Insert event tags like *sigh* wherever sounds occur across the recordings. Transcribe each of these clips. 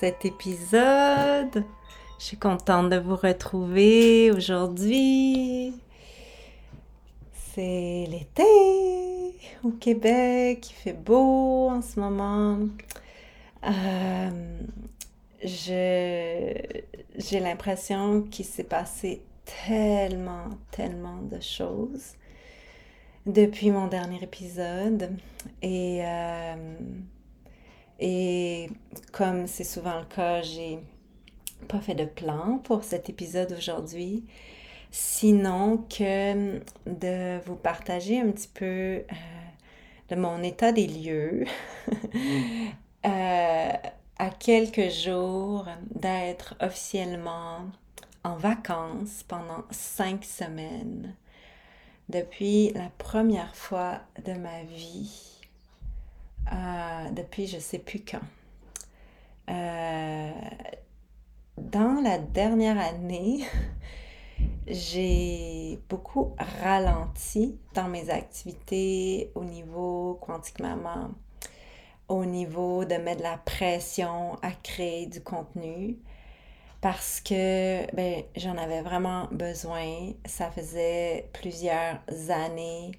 Cet épisode. Je suis contente de vous retrouver aujourd'hui. C'est l'été au Québec, il fait beau en ce moment. Euh, j'ai l'impression qu'il s'est passé tellement, tellement de choses depuis mon dernier épisode. Et, euh, et comme c'est souvent le cas, j'ai pas fait de plan pour cet épisode aujourd'hui. Sinon que de vous partager un petit peu euh, de mon état des lieux *laughs* euh, à quelques jours d'être officiellement en vacances pendant cinq semaines depuis la première fois de ma vie, euh, depuis je sais plus quand. Euh, dans la dernière année, *laughs* j'ai beaucoup ralenti dans mes activités au niveau quantique maman, au niveau de mettre de la pression à créer du contenu parce que ben, j'en avais vraiment besoin. Ça faisait plusieurs années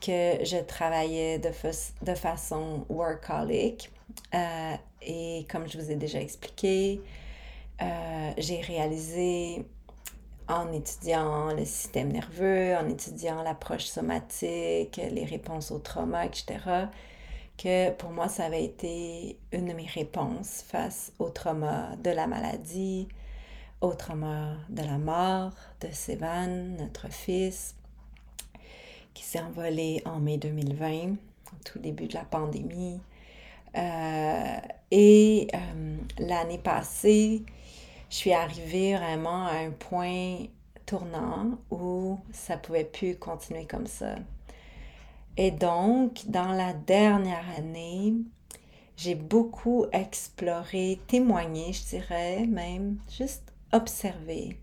que je travaillais de, façon workaholic. Euh, et comme je vous ai déjà expliqué, euh, j'ai réalisé en étudiant le système nerveux, en étudiant l'approche somatique, les réponses au trauma, etc., que pour moi, ça avait été une de mes réponses face au trauma de la maladie, au trauma de la mort de Sévan, notre fils, qui s'est envolé en mai 2020, au tout début de la pandémie. Euh, et euh, l'année passée, je suis arrivée vraiment à un point tournant où ça pouvait plus continuer comme ça. Et donc, dans la dernière année, j'ai beaucoup exploré, témoigné, je dirais même, juste observé,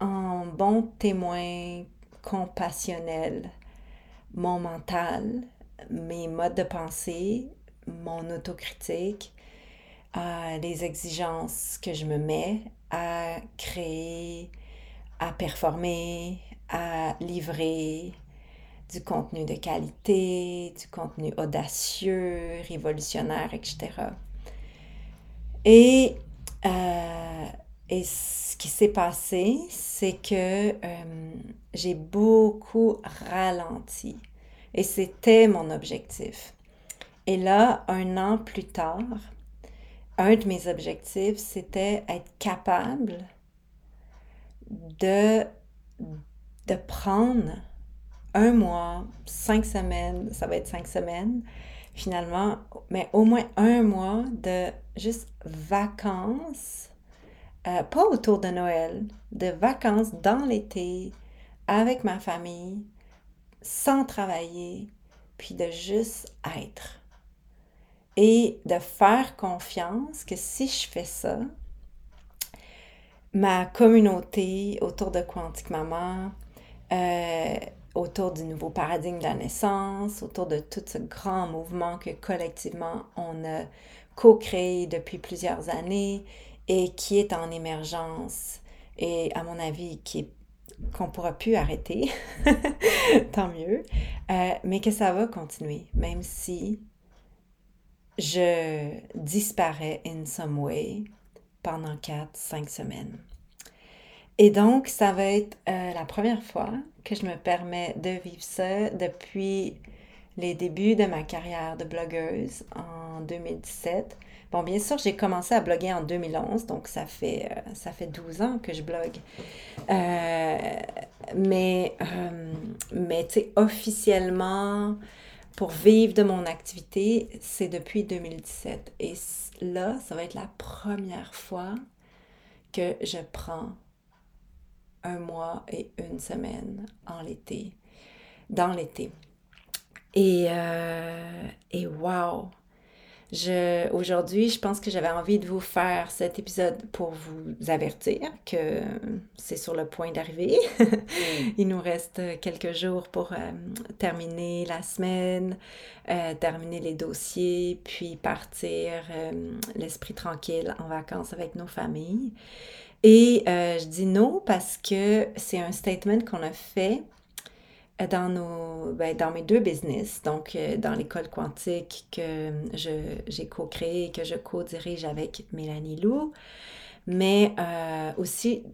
en bon témoin compassionnel, mon mental, mes modes de pensée, mon autocritique, euh, les exigences que je me mets à créer, à performer, à livrer, du contenu de qualité, du contenu audacieux, révolutionnaire, etc. Et, euh, et ce qui s'est passé, c'est que euh, j'ai beaucoup ralenti. Et c'était mon objectif. Et là, un an plus tard, un de mes objectifs, c'était être capable de, de prendre un mois, cinq semaines, ça va être cinq semaines finalement, mais au moins un mois de juste vacances, euh, pas autour de Noël, de vacances dans l'été, avec ma famille, sans travailler, puis de juste être. Et de faire confiance que si je fais ça, ma communauté autour de Quantique Maman, euh, autour du nouveau paradigme de la naissance, autour de tout ce grand mouvement que collectivement on a co-créé depuis plusieurs années et qui est en émergence et à mon avis qui qu'on pourra plus arrêter, *laughs* tant mieux, euh, mais que ça va continuer, même si je disparais in some way pendant 4-5 semaines. Et donc, ça va être euh, la première fois que je me permets de vivre ça depuis les débuts de ma carrière de blogueuse en 2017. Bon, bien sûr, j'ai commencé à bloguer en 2011, donc ça fait, euh, ça fait 12 ans que je blogue. Euh, mais, mais tu sais, officiellement, pour vivre de mon activité, c'est depuis 2017. Et là, ça va être la première fois que je prends un mois et une semaine en l'été, dans l'été. Et, euh, et wow! Je, aujourd'hui, je pense que j'avais envie de vous faire cet épisode pour vous avertir que c'est sur le point d'arriver. *laughs* Il nous reste quelques jours pour euh, terminer la semaine, euh, terminer les dossiers, puis partir euh, l'esprit tranquille en vacances avec nos familles. Et je dis non parce que c'est un statement qu'on a fait dans, nos, ben, dans mes deux business, donc euh, dans l'école quantique que j'ai co-créé et que je co-dirige avec Mélanie Lou, mais euh, aussi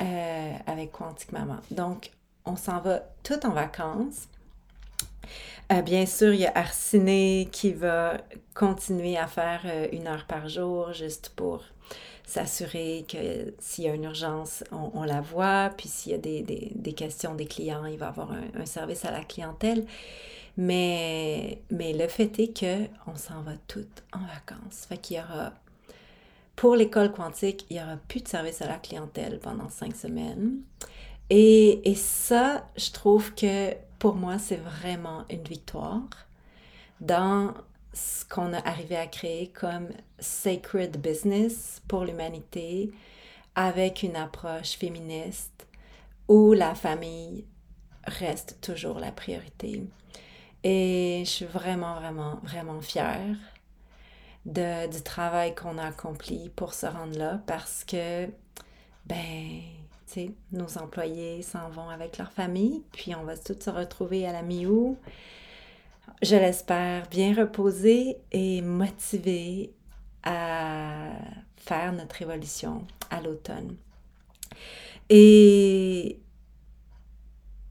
euh, avec Quantique Maman. Donc, on s'en va tout en vacances. bien sûr, il y a Arciné qui va continuer à faire une heure par jour juste pour s'assurer que s'il y a une urgence, on, la voit, puis s'il y a des, questions des clients, il va avoir un, service à la clientèle. Mais, mais le fait est qu'on s'en va toutes en vacances. Fait qu'il y aura, pour l'école quantique, il n'y aura plus de service à la clientèle pendant cinq semaines. Et, et ça, je trouve que pour moi, c'est vraiment une victoire dans ce qu'on a arrivé à créer comme sacred business pour l'humanité avec une approche féministe où la famille reste toujours la priorité. Et je suis vraiment, vraiment, vraiment fière de, du travail qu'on a accompli pour se rendre là parce que, ben, tu sais, nos employés s'en vont avec leur famille, puis on va tous se retrouver à la mi-août je l'espère, bien reposé et motivé à faire notre évolution à l'automne. Et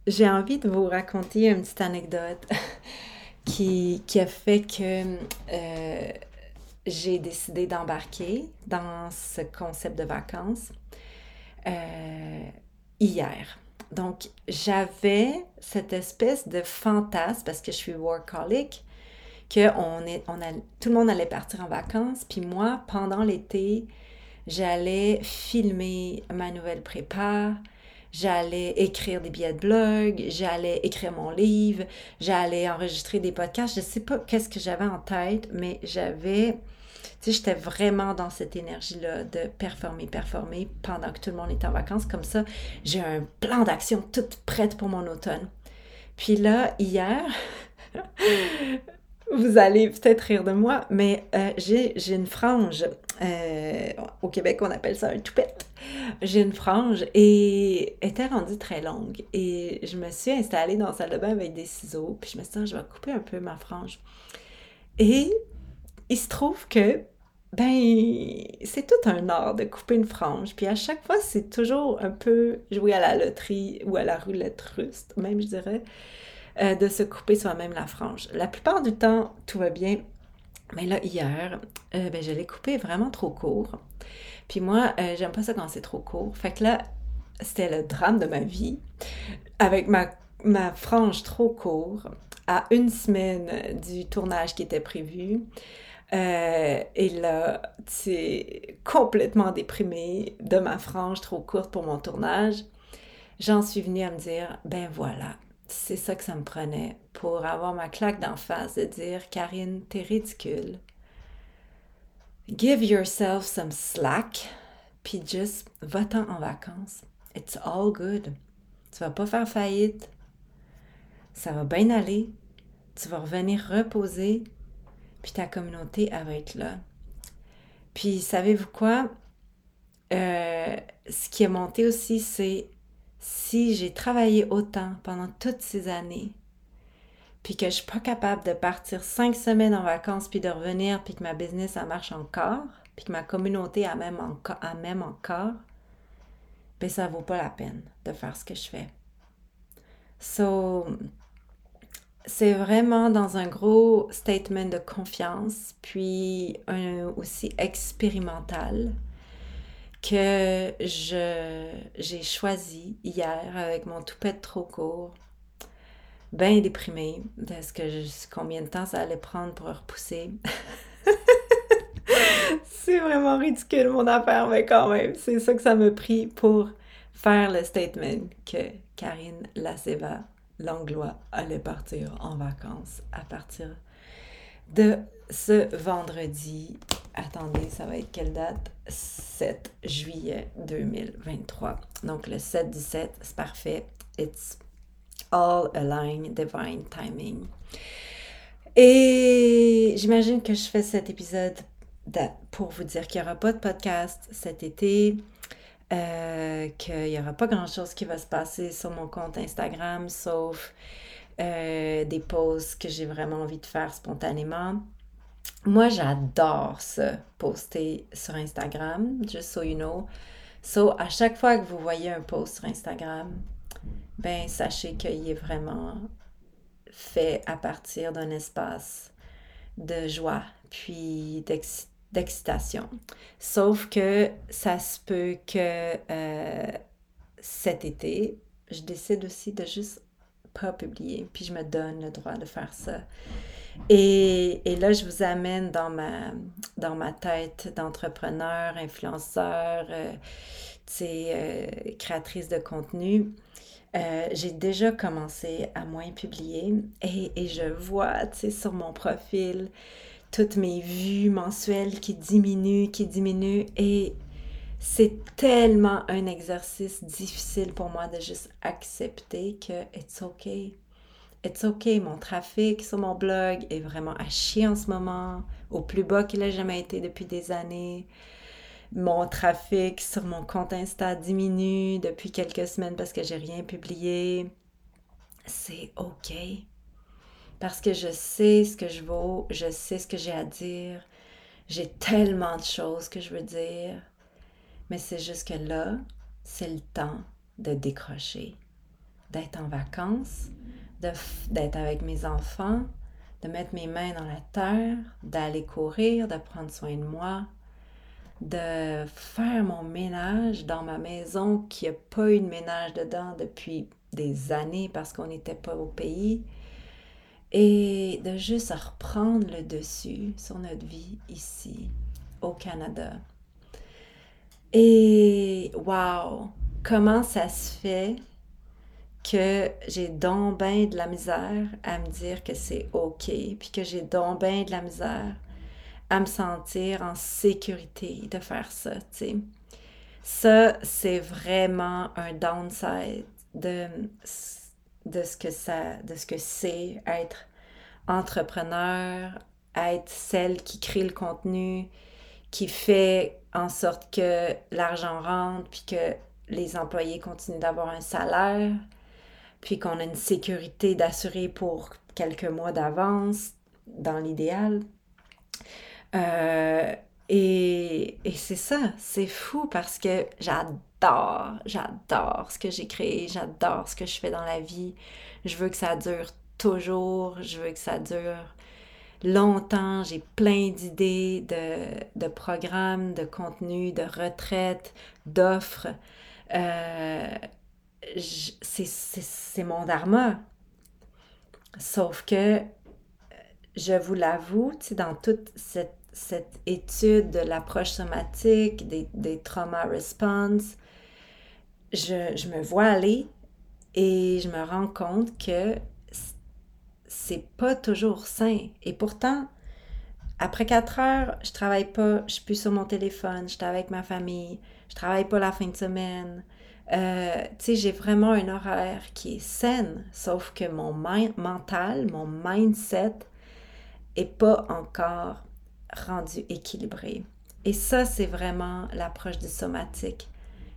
j'ai envie de vous raconter une petite anecdote *laughs* qui, a fait que euh, j'ai décidé d'embarquer dans ce concept de vacances euh, hier. Donc, j'avais cette espèce de fantasme, parce que je suis workaholic, que tout le monde allait partir en vacances, puis moi, pendant l'été, j'allais filmer ma nouvelle prépa, j'allais écrire des billets de blog, j'allais écrire mon livre, j'allais enregistrer des podcasts. Je ne sais pas qu'est-ce que j'avais en tête, mais j'avais sais, j'étais vraiment dans cette énergie-là de performer, performer pendant que tout le monde est en vacances. Comme ça, j'ai un plan d'action toute prête pour mon automne. Puis là, hier, *laughs* vous allez peut-être rire de moi, mais euh, j'ai une frange. Euh, au Québec, on appelle ça un toupette. J'ai une frange et elle était rendue très longue. Et je me suis installée dans la salle de bain avec des ciseaux. Puis je me suis dit, ah, je vais couper un peu ma frange. Et il se trouve que ben, c'est tout un art de couper une frange. Puis à chaque fois, c'est toujours un peu jouer à la loterie ou à la roulette russe, même je dirais, euh, de se couper soi-même la frange. La plupart du temps, tout va bien. Mais là, hier, euh, ben, je l'ai coupé vraiment trop court. Puis moi, euh, j'aime pas ça quand c'est trop court. Fait que là, c'était le drame de ma vie. Avec ma, ma frange trop courte, à une semaine du tournage qui était prévu. Euh, et là, c'est complètement déprimée de ma frange trop courte pour mon tournage. J'en suis venue à me dire, ben voilà, c'est ça que ça me prenait pour avoir ma claque d'en face de dire, Karine, t'es ridicule. Give yourself some slack, puis juste va-t'en en vacances. It's all good. Tu vas pas faire faillite. Ça va bien aller. Tu vas revenir reposer puis ta communauté, elle va être là. Puis, savez-vous quoi? Euh, ce qui est monté aussi, c'est si j'ai travaillé autant pendant toutes ces années, puis que je suis pas capable de partir cinq semaines en vacances, puis de revenir, puis que ma business, ça marche encore, puis que ma communauté a même, encore, a même encore, ben ça vaut pas la peine de faire ce que je fais. So, c'est vraiment dans un gros statement de confiance, puis aussi expérimental, que j'ai choisi hier avec mon toupette trop court bien déprimée de que je, combien de temps ça allait prendre pour repousser. *laughs* c'est vraiment ridicule mon affaire, mais quand même, c'est ça que ça m'a pris pour faire le statement que Karine Laceva Langlois allait partir en vacances à partir de ce vendredi. Attendez, ça va être quelle date? 7 juillet 2023. Donc le 7-17, c'est parfait. It's all aligned, divine timing. Et j'imagine que je fais cet épisode pour vous dire qu'il n'y aura pas de podcast cet été, euh, qu'il n'y aura pas grand-chose qui va se passer sur mon compte Instagram, sauf euh, des posts que j'ai vraiment envie de faire spontanément. Moi, j'adore ça, poster sur Instagram, just so you know. So, à chaque fois que vous voyez un post sur Instagram, ben, sachez qu'il est vraiment fait à partir d'un espace de joie, puis d'excitation. Sauf que ça se peut que euh, cet été, je décide aussi de juste pas publier, puis je me donne le droit de faire ça. Et, là, je vous amène dans ma, dans ma tête d'entrepreneur, influenceur, euh, euh, créatrice de contenu. J'ai déjà commencé à moins publier et, je vois, tu sur mon profil, toutes mes vues mensuelles qui diminuent, qui diminuent et c'est tellement un exercice difficile pour moi de juste accepter que it's okay. It's okay, mon trafic sur mon blog est vraiment à chier en ce moment, au plus bas qu'il a jamais été depuis des années mon trafic sur mon compte Insta diminue depuis quelques semaines parce que j'ai rien publié. C'est OK. Parce que je sais ce que je vaux, je sais ce que j'ai à dire. J'ai tellement de choses que je veux dire. Mais c'est juste que là, c'est le temps de décrocher, d'être en vacances, d'être avec mes enfants, de mettre mes mains dans la terre, d'aller courir, de prendre soin de moi, de faire mon ménage dans ma maison qui n'a pas eu de ménage dedans depuis des années parce qu'on n'était pas au pays et de juste reprendre le dessus sur notre vie ici au Canada. Et wow, comment ça se fait que j'ai donc bien de la misère à me dire que c'est OK, puis que j'ai donc bien de la misère à me sentir en sécurité de faire ça, tu sais. Ça, c'est vraiment un downside de, de ce que ça, de ce que c'est être entrepreneur, être celle qui crée le contenu, qui fait en sorte que l'argent rentre, puis que les employés continuent d'avoir un salaire, puis qu'on a une sécurité d'assurer pour quelques mois d'avance, dans l'idéal. Euh, et, et c'est ça, c'est fou parce que j'adore, j'adore ce que j'ai créé, j'adore ce que je fais dans la vie. Je veux que ça dure toujours, je veux que ça dure longtemps. J'ai plein d'idées de, de, programmes, de contenus, de retraites, d'offres. Euh, c'est mon dharma. Sauf que, je vous l'avoue, dans toute cette cette étude de l'approche somatique, des, des trauma response, je, je, me vois aller et je me rends compte que c'est pas toujours sain. Et pourtant, après quatre heures, je travaille pas, je suis plus sur mon téléphone, je suis avec ma famille, je travaille pas la fin de semaine. Euh, tu sais, j'ai vraiment un horaire qui est sain, sauf que mon mental, mon mindset est pas encore rendu équilibré. Et ça, c'est vraiment l'approche du somatique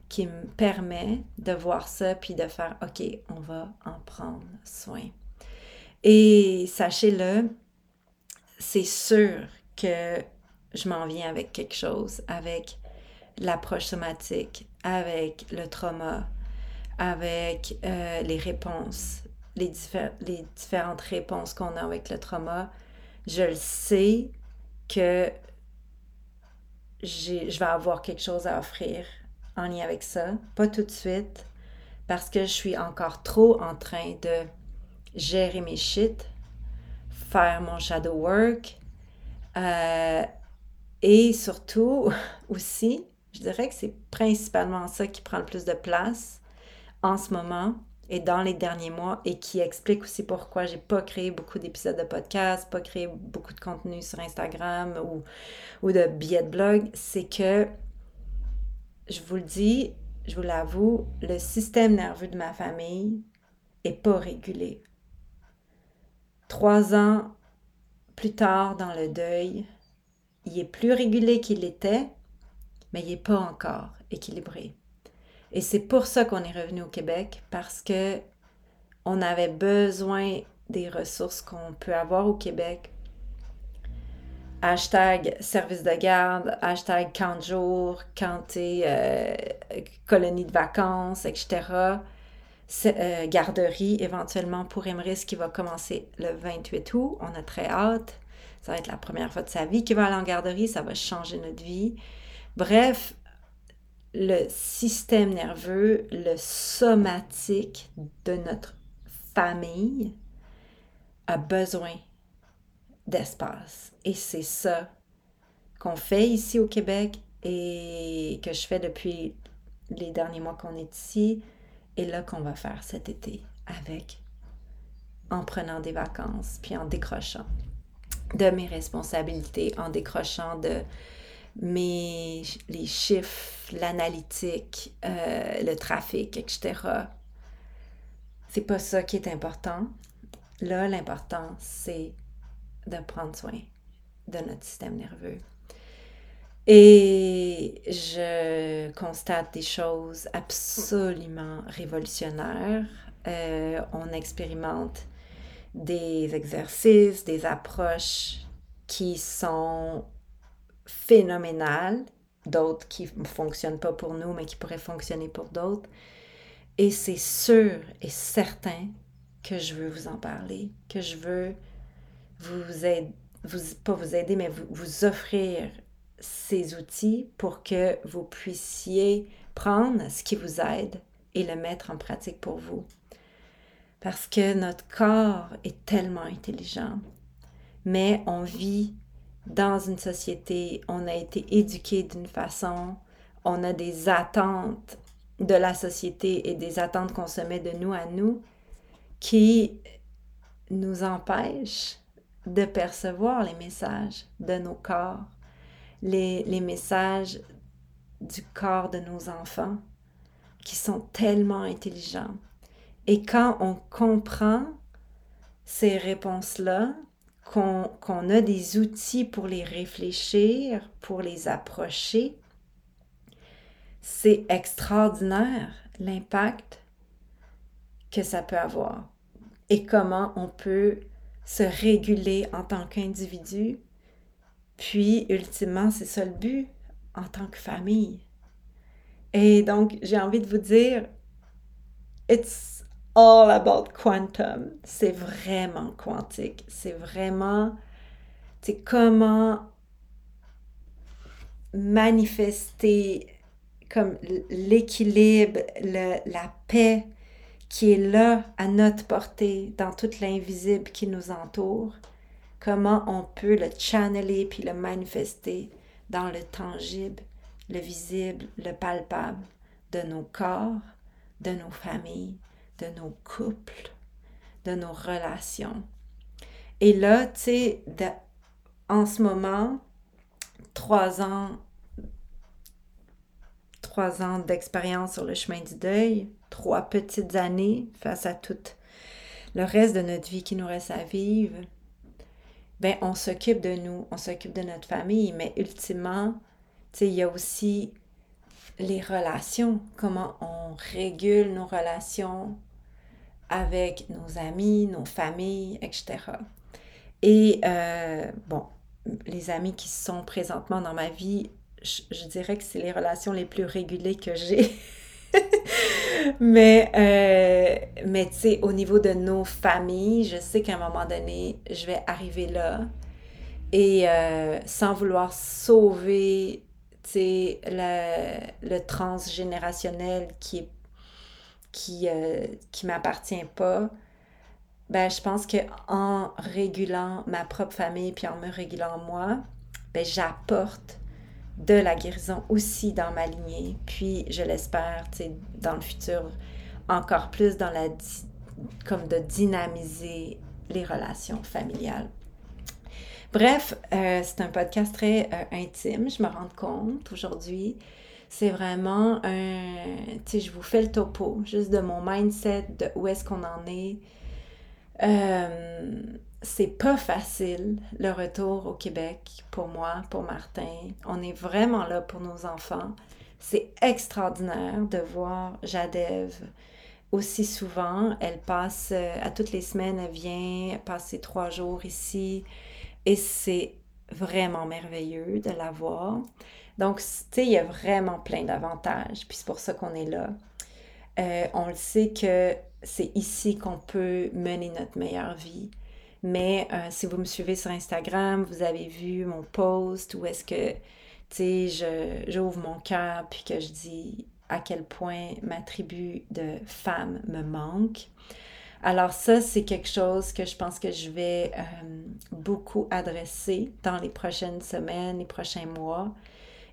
qui me permet de voir ça puis de faire OK, on va en prendre soin. Et sachez-le, c'est sûr que je m'en viens avec quelque chose, avec l'approche somatique, avec le trauma, avec euh, les réponses, les, les différentes réponses qu'on a avec le trauma. Je le sais, que je vais avoir quelque chose à offrir en lien avec ça. Pas tout de suite, parce que je suis encore trop en train de gérer mes shit, faire mon shadow work, euh, et surtout *laughs* aussi, je dirais que c'est principalement ça qui prend le plus de place en ce moment et dans les derniers mois et qui explique aussi pourquoi j'ai pas créé beaucoup d'épisodes de podcast, pas créé beaucoup de contenu sur Instagram ou, ou de billets de blog, c'est que je vous le dis, je vous l'avoue, le système nerveux de ma famille est pas régulé. Trois ans plus tard dans le deuil, il est plus régulé qu'il était, mais il n'est pas encore équilibré. Et c'est pour ça qu'on est revenu au Québec, parce que on avait besoin des ressources qu'on peut avoir au Québec. Hashtag service de garde, hashtag camp de jour, euh, colonie de vacances, etc. Euh, garderie éventuellement pour Emrys qui va commencer le 28 août. On a très hâte. Ça va être la première fois de sa vie qu'il va aller en garderie. Ça va changer notre vie. Bref, le système nerveux, le somatique de notre famille a besoin d'espace. Et c'est ça qu'on fait ici au Québec et que je fais depuis les derniers mois qu'on est ici et là qu'on va faire cet été avec en prenant des vacances puis en décrochant de mes responsabilités, en décrochant de mes les chiffres, l'analytique, euh, le trafic, etc. C'est pas ça qui est important. Là, l'important, c'est de prendre soin de notre système nerveux. Et je constate des choses absolument révolutionnaires. Euh, on expérimente des exercices, des approches qui sont phénoménales, d'autres qui ne fonctionnent pas pour nous, mais qui pourraient fonctionner pour d'autres. Et c'est sûr et certain que je veux vous en parler, que je veux vous aider, vous, pas vous aider, mais vous, vous offrir ces outils pour que vous puissiez prendre ce qui vous aide et le mettre en pratique pour vous. Parce que notre corps est tellement intelligent, mais on vit dans une société, on a été éduqué d'une façon, on a des attentes de la société et des attentes qu'on se met de nous à nous qui nous empêchent de percevoir les messages de nos corps les, messages du corps de nos enfants qui sont tellement intelligents. Et quand on comprend ces réponses-là, qu'on a des outils pour les réfléchir, pour les approcher, c'est extraordinaire l'impact que ça peut avoir et comment on peut se réguler en tant qu'individu puis, ultimement, c'est ça le but en tant que famille. Et donc, j'ai envie de vous dire, it's all about quantum. C'est vraiment quantique. C'est vraiment, c'est comment manifester comme l'équilibre, la paix qui est là à notre portée dans toute l'invisible qui nous entoure comment on peut le channeler puis le manifester dans le tangible, le visible, le palpable de nos corps, de nos familles, de nos couples, de nos relations. Et là, tu sais, en ce moment, trois ans, trois ans d'expérience sur le chemin du deuil, trois petites années face à tout le reste de notre vie qui nous reste à vivre, ben on s'occupe de nous, on s'occupe de notre famille, mais ultimement, tu sais, il y a aussi les relations, comment on régule nos relations avec nos amis, nos familles, etc. Et euh, bon, les amis qui sont présentement dans ma vie, je dirais que c'est les relations les plus régulées que j'ai. *laughs* mais, euh, mais tu sais, au niveau de nos familles, je sais qu'à un moment donné, je vais arriver là et euh, sans vouloir sauver, tu sais, le, le, transgénérationnel qui qui, euh, m'appartient pas, ben, je pense que en régulant ma propre famille puis en me régulant moi, ben, j'apporte de la guérison aussi dans ma lignée. Puis, je l'espère, dans le futur, encore plus dans la comme de dynamiser les relations familiales. Bref, euh, c'est un podcast très euh, intime, je me rends compte aujourd'hui. C'est vraiment un, tu sais, je vous fais le topo, juste de mon mindset, de où est-ce qu'on en est. Euh, c'est pas facile le retour au Québec pour moi, pour Martin. On est vraiment là pour nos enfants. C'est extraordinaire de voir Jadev aussi souvent. Elle passe euh, à toutes les semaines, elle vient passer trois jours ici et c'est vraiment merveilleux de la voir. Donc, tu sais, il y a vraiment plein d'avantages, puis c'est pour ça qu'on est là. Euh, on le sait que c'est ici qu'on peut mener notre meilleure vie. Mais euh, si vous me suivez sur Instagram, vous avez vu mon post où est-ce que, tu sais, j'ouvre mon cœur puis que je dis à quel point ma tribu de femmes me manque. Alors ça, c'est quelque chose que je pense que je vais euh, beaucoup adresser dans les prochaines semaines, les prochains mois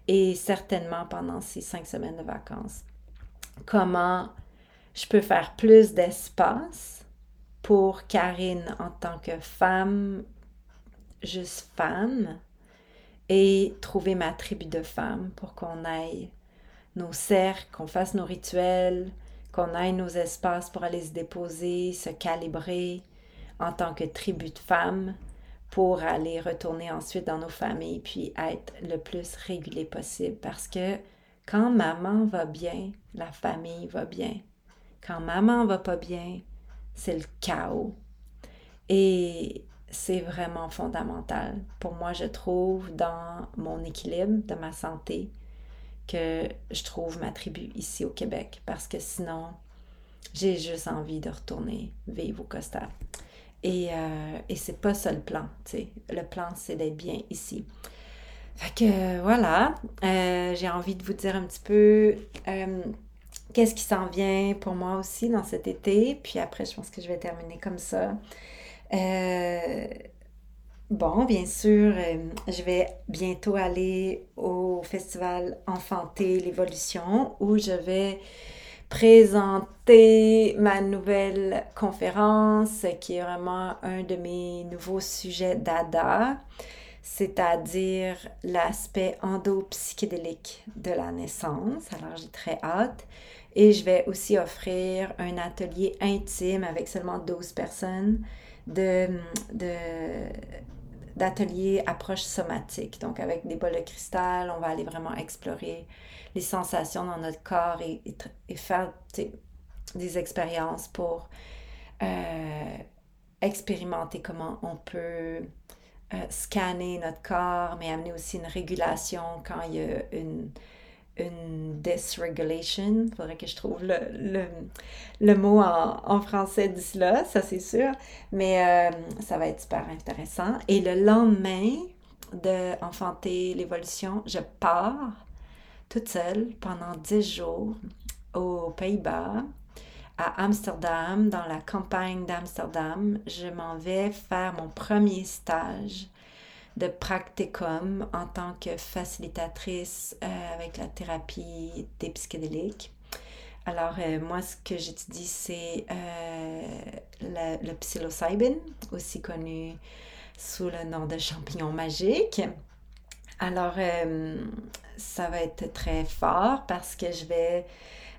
et certainement pendant ces cinq semaines de vacances. Comment je peux faire plus d'espace pour Karine en tant que femme, juste femme, et trouver ma tribu de femmes pour qu'on aille nos cercles, qu'on fasse nos rituels, qu'on aille nos espaces pour aller se déposer, se calibrer en tant que tribu de femmes pour aller retourner ensuite dans nos familles puis être le plus régulé possible parce que quand maman va bien, la famille va bien. Quand maman va pas bien, c'est le chaos. Et c'est vraiment fondamental. Pour moi, je trouve dans mon équilibre, de ma santé, que je trouve ma tribu ici au Québec. Parce que sinon, j'ai juste envie de retourner vivre au Costa. Et, euh, et c'est pas ça le plan. Le plan, c'est d'être bien ici. Fait que voilà, euh, j'ai envie de vous dire un petit peu euh, qu'est-ce qui s'en vient pour moi aussi dans cet été. Puis après, je pense que je vais terminer comme ça. Euh, bon, bien sûr, je vais bientôt aller au festival Enfanter l'évolution où je vais présenter ma nouvelle conférence qui est vraiment un de mes nouveaux sujets d'ADA c'est-à-dire l'aspect endopsychédélique de la naissance. Alors j'ai très hâte. Et je vais aussi offrir un atelier intime avec seulement 12 personnes de, d'atelier approche somatique. Donc avec des bols de cristal, on va aller vraiment explorer les sensations dans notre corps et, et, faire des expériences pour euh, expérimenter comment on peut euh, scanner notre corps, mais amener aussi une régulation quand il y a une, une dysregulation. Il faudrait que je trouve le, le, le mot en, en, français d'ici là, ça c'est sûr. Mais euh, ça va être super intéressant. Et le lendemain de Enfanter l'évolution, je pars toute seule pendant 10 jours aux Pays-Bas à Amsterdam, dans la campagne d'Amsterdam, je m'en vais faire mon premier stage de practicum en tant que facilitatrice euh, avec la thérapie des psychédéliques. Alors, euh, moi, ce que j'étudie, c'est euh, le, le psilocybin, aussi connu sous le nom de champignon magique. Alors, ça va être très fort parce que je vais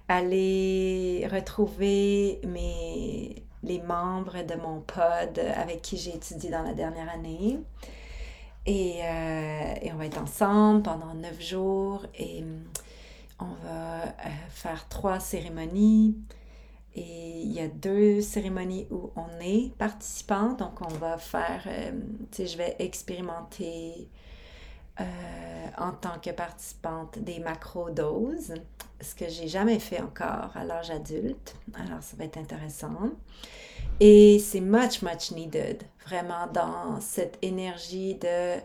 aller retrouver mes, les membres de mon pod avec qui j'ai étudié dans la dernière année. Et, euh, et, on va être ensemble pendant neuf jours et on va euh, faire trois cérémonies. Et il y a deux cérémonies où on est participant. Donc, on va faire, euh, tu sais, je vais expérimenter en tant que participante des macro-doses ce que j'ai jamais fait encore à l'âge adulte. Alors, ça va être intéressant. Et c'est much, much needed, vraiment dans cette énergie de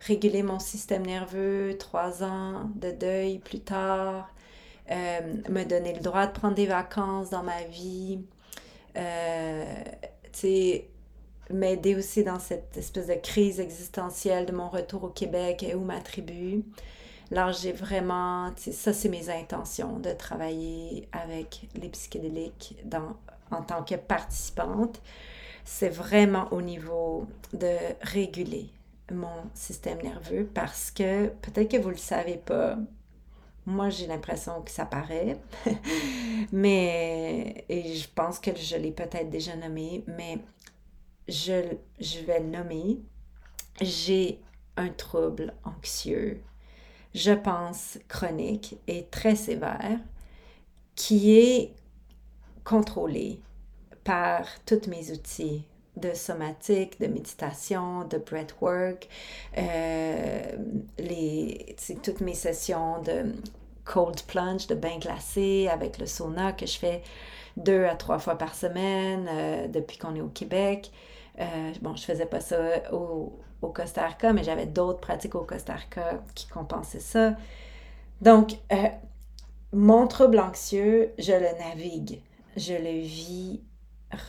réguler mon système nerveux, trois ans de deuil plus tard, euh, me donner le droit de prendre des vacances dans ma vie, euh, m'aider aussi dans cette espèce de crise existentielle de mon retour au Québec et où ma tribu. Alors, j'ai vraiment, ça, c'est mes intentions de travailler avec les psychédéliques dans, en tant que participante. C'est vraiment au niveau de réguler mon système nerveux parce que peut-être que vous ne le savez pas. Moi, j'ai l'impression que ça paraît, *laughs* mais je pense que je l'ai peut-être déjà nommé, mais je, je vais le nommer. J'ai un trouble anxieux je pense, chronique et très sévère, qui est contrôlé par tous mes outils de somatique, de méditation, de breathwork, euh, les, toutes mes sessions de cold plunge, de bain glacé avec le sauna que je fais deux à trois fois par semaine euh, depuis qu'on est au Québec. Euh, bon, je faisais pas ça au, au Costa Rica, mais j'avais d'autres pratiques au Costa Rica qui compensaient ça. Donc, euh, mon trouble anxieux, je le navigue, je le vis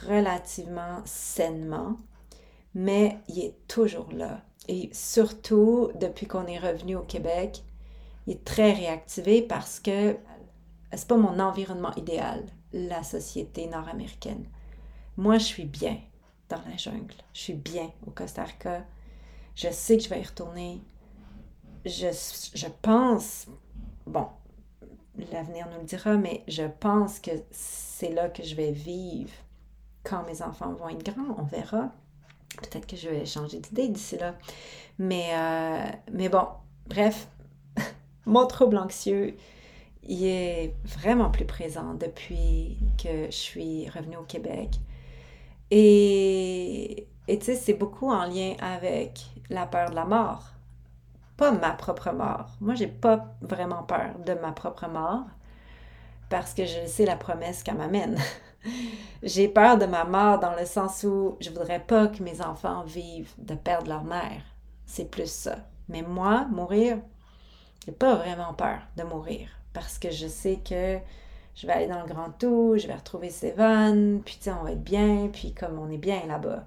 relativement sainement, mais il est toujours là. Et surtout, depuis qu'on est revenu au Québec, il est très réactivé parce que c'est pas mon environnement idéal, la société nord-américaine. Moi, je suis bien dans la jungle. Je suis bien au Costa Rica. Je sais que je vais y retourner. Je, je pense, bon, l'avenir nous le dira, mais je pense que c'est là que je vais vivre quand mes enfants vont être grands. On verra. Peut-être que je vais changer d'idée d'ici là. Mais, euh, mais bon, bref, *laughs* mon trouble anxieux, il est vraiment plus présent depuis que je suis revenue au Québec. Et tu sais, c'est beaucoup en lien avec la peur de la mort. Pas ma propre mort. Moi, j'ai pas vraiment peur de ma propre mort parce que je sais la promesse qu'elle m'amène. *laughs* j'ai peur de ma mort dans le sens où je voudrais pas que mes enfants vivent de perdre leur mère. C'est plus ça. Mais moi, mourir, j'ai pas vraiment peur de mourir parce que je sais que je vais aller dans le grand tout, je vais retrouver Sévan, puis tu sais, on va être bien, puis comme on est bien là-bas.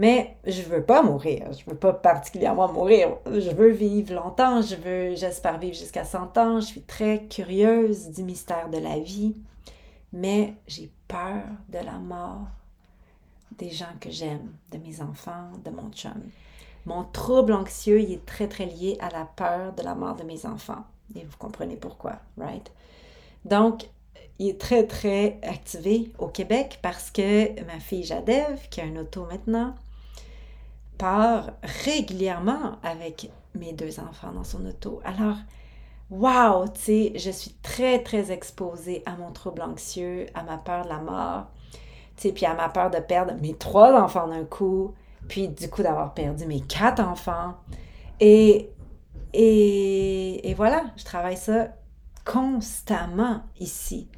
Mais je veux pas mourir. Je veux pas particulièrement mourir. Je veux vivre longtemps. Je veux, j'espère vivre jusqu'à 100 ans. Je suis très curieuse du mystère de la vie. Mais j'ai peur de la mort des gens que j'aime, de mes enfants, de mon chum. Mon trouble anxieux, il est très, très lié à la peur de la mort de mes enfants. Et vous comprenez pourquoi, right? Donc, il est très, très activé au Québec parce que ma fille Jadev, qui a un auto maintenant, part régulièrement avec mes deux enfants dans son auto. Alors, wow, tu sais, je suis très, très exposée à mon trouble anxieux, à ma peur de la mort, tu sais, puis à ma peur de perdre mes trois enfants d'un coup, puis du coup d'avoir perdu mes quatre enfants. Et, et, et voilà, je travaille ça constamment ici.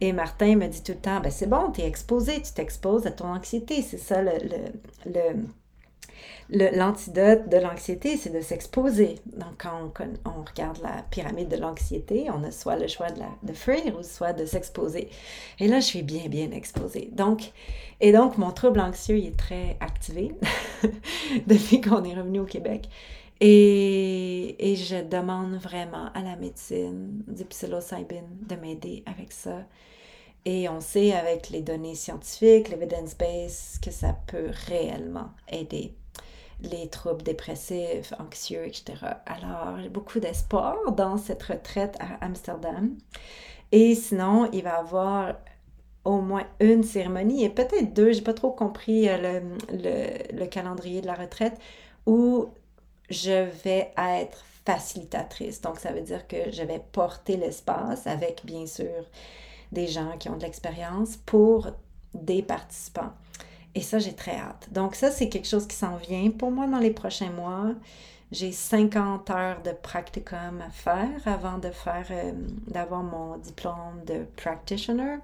Et Martin me dit tout le temps, ben c'est bon, tu es exposé, tu t'exposes à ton anxiété. C'est ça le, le l'antidote de l'anxiété, c'est de s'exposer. Donc, quand on, regarde la pyramide de l'anxiété, on a soit le choix de, la, de fuir ou soit de s'exposer. Et là, je suis bien, bien exposée. Donc, et donc, mon trouble anxieux, est très activé *laughs* depuis qu'on est revenu au Québec. Et, je demande vraiment à la médecine du psilocybin de m'aider avec ça. Et on sait avec les données scientifiques, l'evidence-based, que ça peut réellement aider les troubles dépressifs, anxieux, etc. Alors, j'ai beaucoup d'espoir dans cette retraite à Amsterdam. Et sinon, il va y avoir au moins une cérémonie et peut-être deux, j'ai pas trop compris euh, le, le, calendrier de la retraite, où je vais être facilitatrice. Donc, ça veut dire que je vais porter l'espace avec, bien sûr, des gens qui ont de l'expérience pour des participants. Et ça, j'ai très hâte. Donc ça, c'est quelque chose qui s'en vient pour moi dans les prochains mois. J'ai 50 heures de practicum à faire avant de faire, euh, d'avoir mon diplôme de practitioner.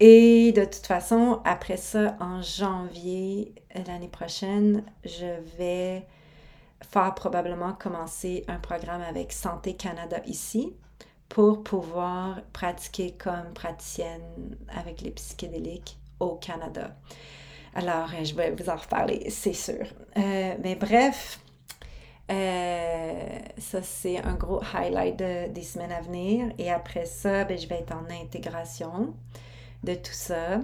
Et de toute façon, après ça, en janvier euh, l'année prochaine, je vais faire probablement commencer un programme avec Santé Canada ici pour pouvoir pratiquer comme praticienne avec les psychédéliques au Canada. Alors, je vais vous en reparler, c'est sûr. mais bref, ça, c'est un gros highlight des semaines à venir. Et après ça, ben, je vais être en intégration de tout ça.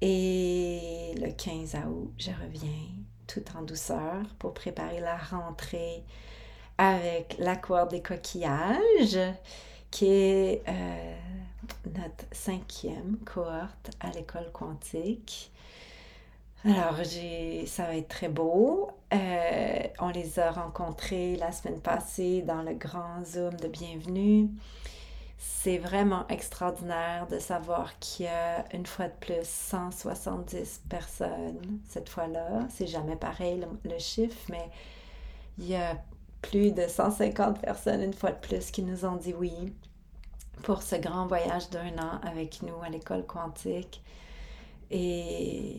Et le 15 août, je reviens tout en douceur pour préparer la rentrée avec la cohorte des coquillages, qui est euh, notre cinquième cohorte à l'école quantique. Alors, ça va être très beau. Euh, on les a rencontrés la semaine passée dans le grand Zoom de bienvenue c'est vraiment extraordinaire de savoir qu'il y a une fois de plus 170 personnes cette fois-là. C'est jamais pareil le, chiffre, mais il y a plus de 150 personnes une fois de plus qui nous ont dit oui pour ce grand voyage d'un an avec nous à l'école quantique. Et,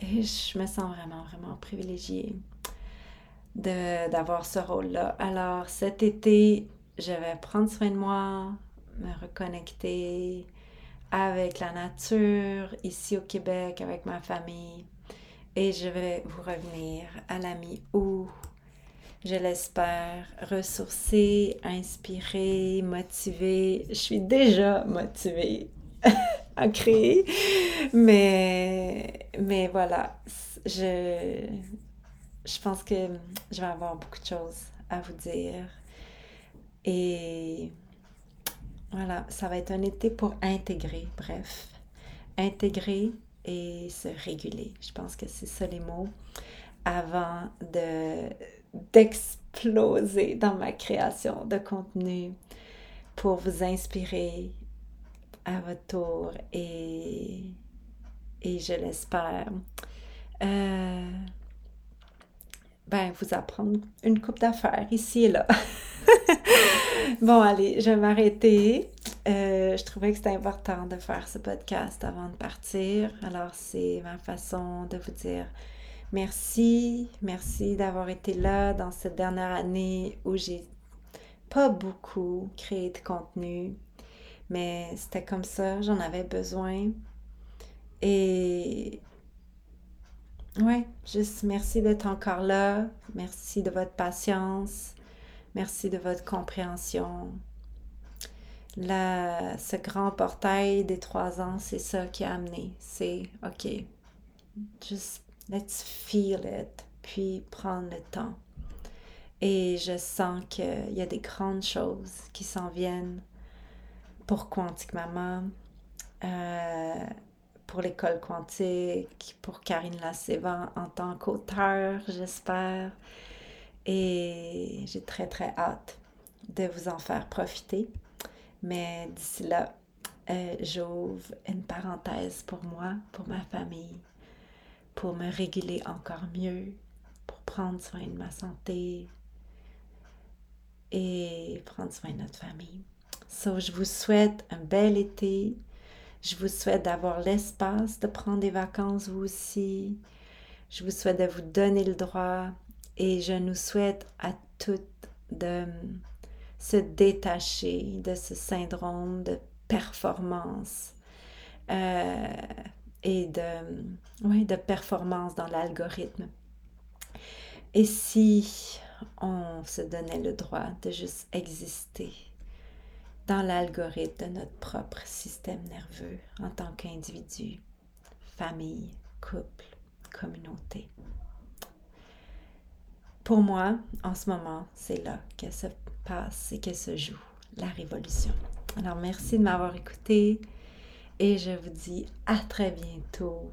je me sens vraiment, vraiment privilégiée d'avoir ce rôle-là. Alors cet été, je vais prendre soin de moi, me reconnecter avec la nature ici au Québec, avec ma famille. Et je vais vous revenir à la mi-août. Je l'espère ressourcée, inspirée, motivée. Je suis déjà motivée *laughs* à créer. Mais, mais voilà, je, je pense que je vais avoir beaucoup de choses à vous dire. Et voilà, ça va être un été pour intégrer, bref. Intégrer et se réguler. Je pense que c'est ça les mots avant de d'exploser dans ma création de contenu pour vous inspirer à votre tour et, je l'espère, euh, ben, vous apprendre une coupe d'affaires ici et là. *laughs* bon, allez, je vais m'arrêter. Euh, je trouvais que c'était important de faire ce podcast avant de partir. Alors, c'est ma façon de vous dire merci. Merci d'avoir été là dans cette dernière année où j'ai pas beaucoup créé de contenu. Mais c'était comme ça, j'en avais besoin. Et ouais, juste merci d'être encore là. Merci de votre patience. Merci de votre compréhension. La, ce grand portail des trois ans, c'est ça qui a amené. C'est OK, just let's feel it, puis prendre le temps. Et je sens qu'il y a des grandes choses qui s'en viennent pour Quantique Maman, euh, pour l'école quantique, pour Karine Lacévan en tant qu'auteur, j'espère. Et j'ai très très hâte de vous en faire profiter. Mais d'ici là, euh, j'ouvre une parenthèse pour moi, pour ma famille, pour me réguler encore mieux, pour prendre soin de ma santé et prendre soin de notre famille. So, je vous souhaite un bel été. Je vous souhaite d'avoir l'espace de prendre des vacances vous aussi. Je vous souhaite de vous donner le droit et je nous souhaite à toutes de se détacher de ce syndrome de performance euh, et de, de performance dans l'algorithme. Et si on se donnait le droit de juste exister dans l'algorithme de notre propre système nerveux en tant qu'individu, famille, couple, communauté? Pour moi, en ce moment, c'est là que se passe et que se joue la révolution. Alors, merci de m'avoir écouté et je vous dis à très bientôt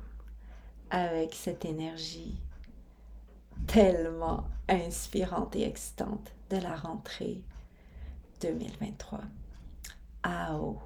avec cette énergie tellement inspirante et excitante de la rentrée 2023. Ao.